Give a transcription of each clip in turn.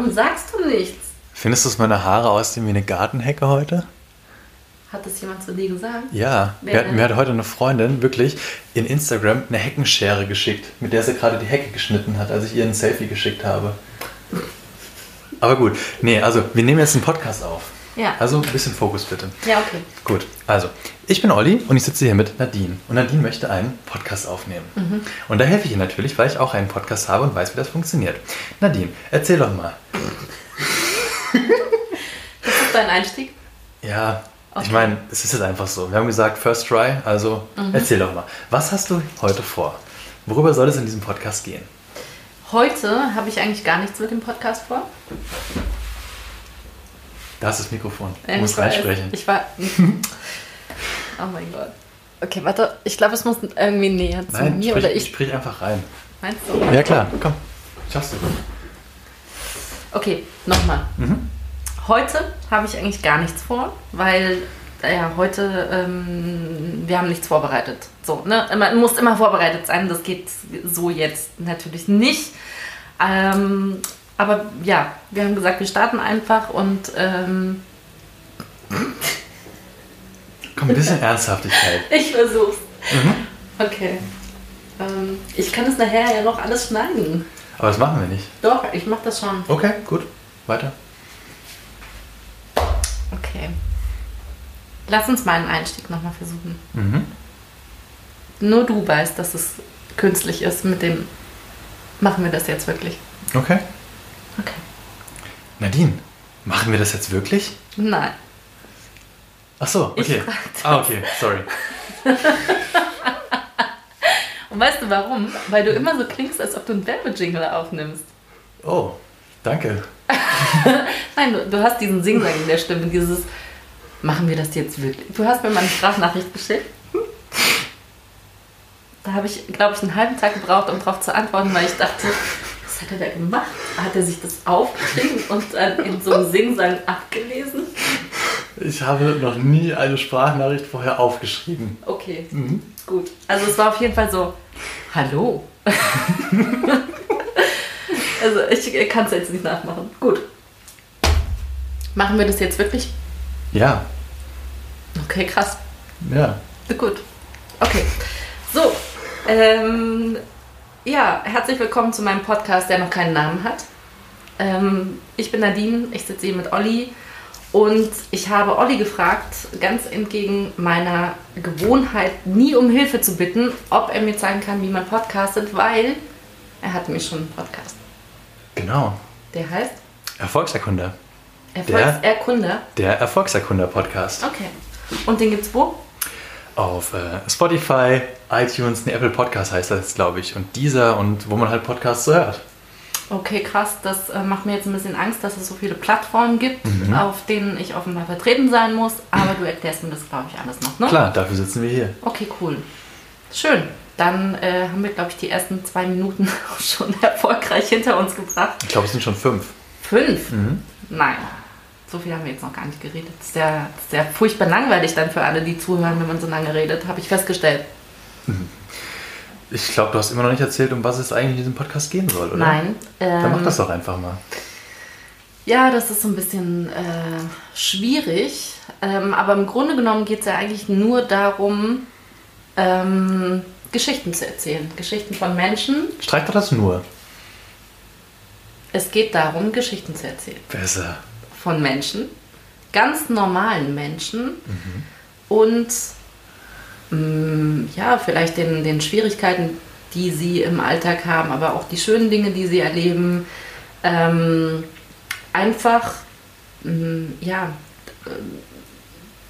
Warum sagst du nichts? Findest du, dass meine Haare aussehen wie eine Gartenhecke heute? Hat das jemand zu dir gesagt? Ja, mir hat, mir hat heute eine Freundin wirklich in Instagram eine Heckenschere geschickt, mit der sie gerade die Hecke geschnitten hat, als ich ihr ein Selfie geschickt habe. Aber gut, nee, also wir nehmen jetzt einen Podcast auf. Ja. Also ein bisschen Fokus bitte. Ja, okay. Gut, also ich bin Olli und ich sitze hier mit Nadine. Und Nadine möchte einen Podcast aufnehmen. Mhm. Und da helfe ich ihr natürlich, weil ich auch einen Podcast habe und weiß, wie das funktioniert. Nadine, erzähl doch mal. Das ist dein Einstieg? Ja, ich Okay. meine, es ist jetzt einfach so. Wir haben gesagt, first try, also Mhm. erzähl doch mal. Was hast du heute vor? Worüber soll es in diesem Podcast gehen? Heute habe ich eigentlich gar nichts mit dem Podcast vor. Da ist das Mikrofon. Du musst reinsprechen. Ich war. oh mein Gott. Okay, warte. Ich glaube, es muss irgendwie näher zu Nein, mir sprich, oder ich. sprich einfach rein. Meinst du? Ja klar, komm. Schaffst du. Okay, nochmal. Mhm. Heute habe ich eigentlich gar nichts vor, weil ja, heute ähm, wir haben nichts vorbereitet. So, ne? Man muss immer vorbereitet sein. Das geht so jetzt natürlich nicht. Ähm, aber ja, wir haben gesagt, wir starten einfach und ähm, Komm, ein bisschen Ernsthaftigkeit. ich versuch's. Mhm. Okay. Ähm, ich kann es nachher ja noch alles schneiden. Aber das machen wir nicht. Doch, ich mach das schon. Okay, gut. Weiter. Okay. Lass uns mal einen Einstieg nochmal versuchen. Mhm. Nur du weißt, dass es künstlich ist mit dem. Machen wir das jetzt wirklich? Okay. Okay. Nadine, machen wir das jetzt wirklich? Nein. Ach so, okay. Ah, okay, sorry. Und weißt du warum? Weil du immer so klingst, als ob du einen Werbejingle aufnimmst. Oh, danke. Nein, du, du hast diesen Singsang in der Stimme, dieses. Machen wir das jetzt wirklich? Du hast mir mal eine Sprachnachricht geschickt. Da habe ich, glaube ich, einen halben Tag gebraucht, um darauf zu antworten, weil ich dachte, was hat er da gemacht? Hat er sich das aufgeschrieben und dann in so einem Singsang abgelesen? Ich habe noch nie eine Sprachnachricht vorher aufgeschrieben. Okay, Mhm. gut. Also es war auf jeden Fall so, hallo. also ich kann es jetzt nicht nachmachen. Gut. Machen wir das jetzt wirklich? Ja, Okay, krass. ja. Gut. Okay. So. Ähm, ja, herzlich willkommen zu meinem Podcast, der noch keinen Namen hat. Ähm, ich bin Nadine, ich sitze hier mit Olli und ich habe Olli gefragt, ganz entgegen meiner Gewohnheit, nie um Hilfe zu bitten, ob er mir zeigen kann, wie man podcastet, weil er hat nämlich schon einen Podcast. Genau. Der heißt Erfolgserkunder. Erfolgserkunder. Der Erfolgserkunder-Podcast. Okay. Und den gibt's wo? Auf äh, Spotify, iTunes, ne, Apple Podcast heißt das, glaube ich. Und dieser und wo man halt Podcasts so hört. Okay, krass. Das äh, macht mir jetzt ein bisschen Angst, dass es so viele Plattformen gibt, auf denen ich offenbar vertreten sein muss. Aber du erklärst mir das, glaube ich, alles noch, ne? Klar, dafür sitzen wir hier. Okay, cool. Schön. Dann äh, haben wir, glaube ich, die ersten zwei Minuten schon erfolgreich hinter uns gebracht. Ich glaube, es sind schon fünf. Fünf? Mhm. Nein. So viel haben wir jetzt noch gar nicht geredet. Das ist ja, das ist ja furchtbar langweilig dann für alle, die zuhören, wenn man so lange redet, habe ich festgestellt. Ich glaube, du hast immer noch nicht erzählt, um was es eigentlich in diesem Podcast gehen soll, oder? Nein. Dann mach ähm, das doch einfach mal. Ja, das ist so ein bisschen äh, schwierig. Ähm, aber im Grunde genommen geht es ja eigentlich nur darum, ähm, Geschichten zu erzählen. Geschichten von Menschen. Streich doch das nur. Es geht darum, Geschichten zu erzählen. Besser. Von Menschen. Ganz normalen Menschen. Und mh, ja, vielleicht den, den Schwierigkeiten, die sie im Alltag haben, aber auch die schönen Dinge, die sie erleben. Ähm, einfach, mh, ja, äh,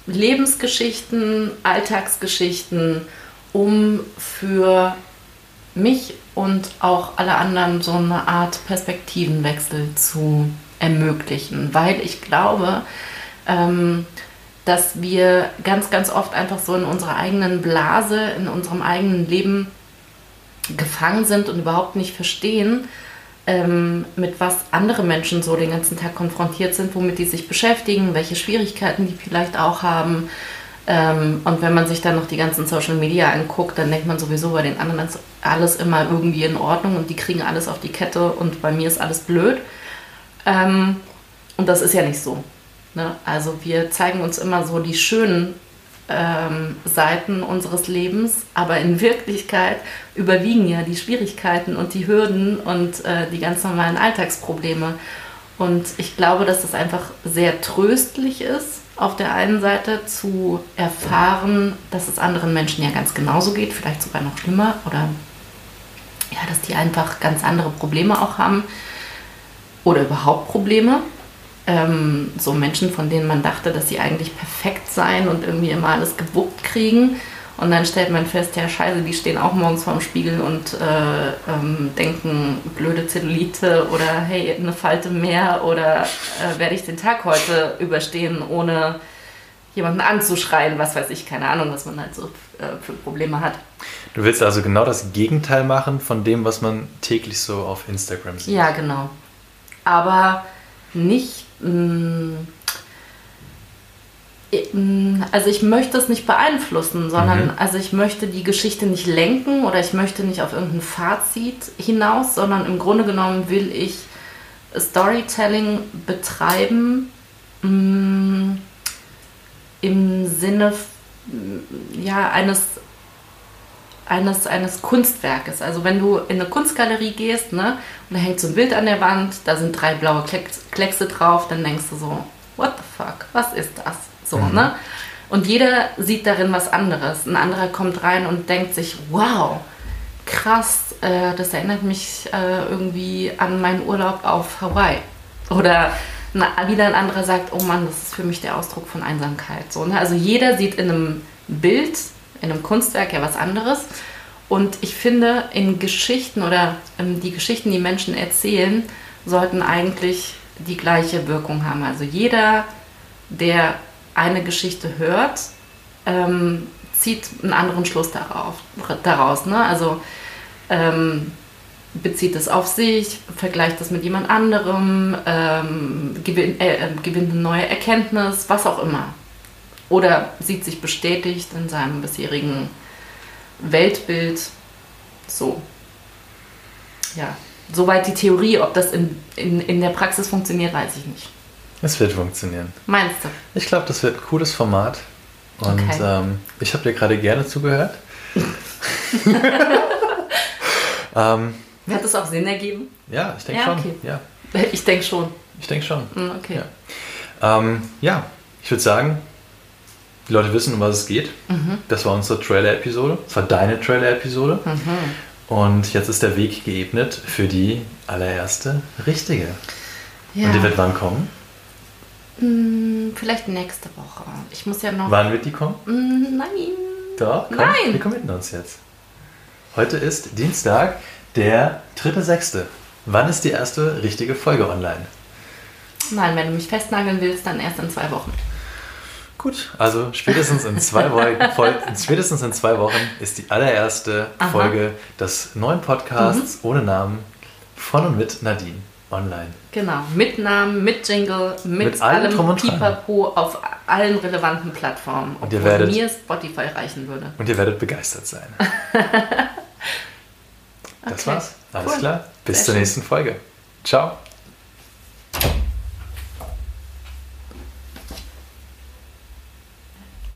Lebensgeschichten, Alltagsgeschichten, um für mich und auch alle anderen so eine Art Perspektivenwechsel zu ermöglichen, weil ich glaube, ähm, dass wir ganz, ganz oft einfach so in unserer eigenen Blase, in unserem eigenen Leben gefangen sind und überhaupt nicht verstehen, ähm, mit was andere Menschen so den ganzen Tag konfrontiert sind, womit die sich beschäftigen, welche Schwierigkeiten die vielleicht auch haben. Ähm, und wenn man sich dann noch die ganzen Social Media anguckt, dann denkt man sowieso bei den anderen ist alles immer irgendwie in Ordnung und die kriegen alles auf die Kette und bei mir ist alles blöd. Ähm, und das ist ja nicht so. Ne? Also wir zeigen uns immer so die schönen ähm, Seiten unseres Lebens, aber in Wirklichkeit überwiegen ja die Schwierigkeiten und die Hürden und äh, die ganz normalen Alltagsprobleme. Und ich glaube, dass es einfach sehr tröstlich ist, auf der einen Seite zu erfahren, dass es anderen Menschen ja ganz genauso geht, vielleicht sogar noch schlimmer oder ja, dass die einfach ganz andere Probleme auch haben oder überhaupt Probleme ähm, so Menschen, von denen man dachte, dass sie eigentlich perfekt seien und irgendwie immer alles gewuppt kriegen. Und dann stellt man fest, ja scheiße, die stehen auch morgens vorm Spiegel und äh, ähm, denken, blöde Zellulite oder hey, eine Falte mehr oder äh, werde ich den Tag heute überstehen, ohne jemanden anzuschreien, was weiß ich, keine Ahnung, was man halt so äh, für Probleme hat. Du willst also genau das Gegenteil machen von dem, was man täglich so auf Instagram sieht. Ja, genau. Aber nicht Mm, mm, also ich möchte es nicht beeinflussen, sondern mhm. also ich möchte die Geschichte nicht lenken oder ich möchte nicht auf irgendein Fazit hinaus, sondern im Grunde genommen will ich Storytelling betreiben mh, mm, im Sinne ja, eines eines, eines Kunstwerkes. Also wenn du in eine Kunstgalerie gehst, ne, und da hängt so ein Bild an der Wand, da sind drei blaue Kleckse drauf, dann denkst du so, what the fuck, was ist das? So, mhm. ne? Und jeder sieht darin was anderes. Ein anderer kommt rein und denkt sich, wow, krass, äh, das erinnert mich äh, irgendwie an meinen Urlaub auf Hawaii. Oder na, wieder ein anderer sagt, oh Mann, das ist für mich der Ausdruck von Einsamkeit. So, ne? Also jeder sieht in einem Bild in einem Kunstwerk ja was anderes. Und ich finde, in Geschichten oder ähm, die Geschichten, die Menschen erzählen, sollten eigentlich die gleiche Wirkung haben. Also jeder, der eine Geschichte hört, ähm, zieht einen anderen Schluss darauf, daraus. Ne? Also ähm, bezieht es auf sich, vergleicht es mit jemand anderem, ähm, gewinnt, äh, äh gewinnt eine neue Erkenntnis, was auch immer oder sieht sich bestätigt in seinem bisherigen Weltbild. So. Ja, soweit die Theorie, ob das in, in, in der Praxis funktioniert, weiß ich nicht. Es wird funktionieren. Meinst du? Ich glaube, das wird ein cooles Format. Und okay. ähm, ich habe dir gerade gerne zugehört. ähm, Hat es auch Sinn ergeben? Ja, ich denke ja, schon. Okay. Ja. Ich denke schon. Ich denke schon. Mm, okay. Ja, ähm, ja ich würde sagen, die Leute wissen, um was es geht. Mhm. Das war unsere Trailer-Episode. Das war deine Trailer-Episode. Mhm. Und jetzt ist der Weg geebnet für die allererste richtige. Ja. Und die wird wann kommen? Hm, vielleicht nächste Woche. Ich muss ja noch. Wann wird die kommen? Hm, nein. Doch, komm, Nein. Wir committen uns jetzt. Heute ist Dienstag, der 3.6. Wann ist die erste richtige Folge online? Nein, wenn du mich festnageln willst, dann erst in zwei Wochen. Gut, also spätestens in zwei Wochen, spätestens in zwei Wochen ist die allererste Aha. Folge des neuen Podcasts mhm. ohne Namen von und mit Nadine online. Genau, mit Namen, mit Jingle, mit, mit allem, allem Pipapo auf allen relevanten Plattformen, und ihr werdet, mir Spotify reichen würde. Und ihr werdet begeistert sein. das okay. war's. Alles cool. klar. Bis Sehr zur schön. nächsten Folge. Ciao.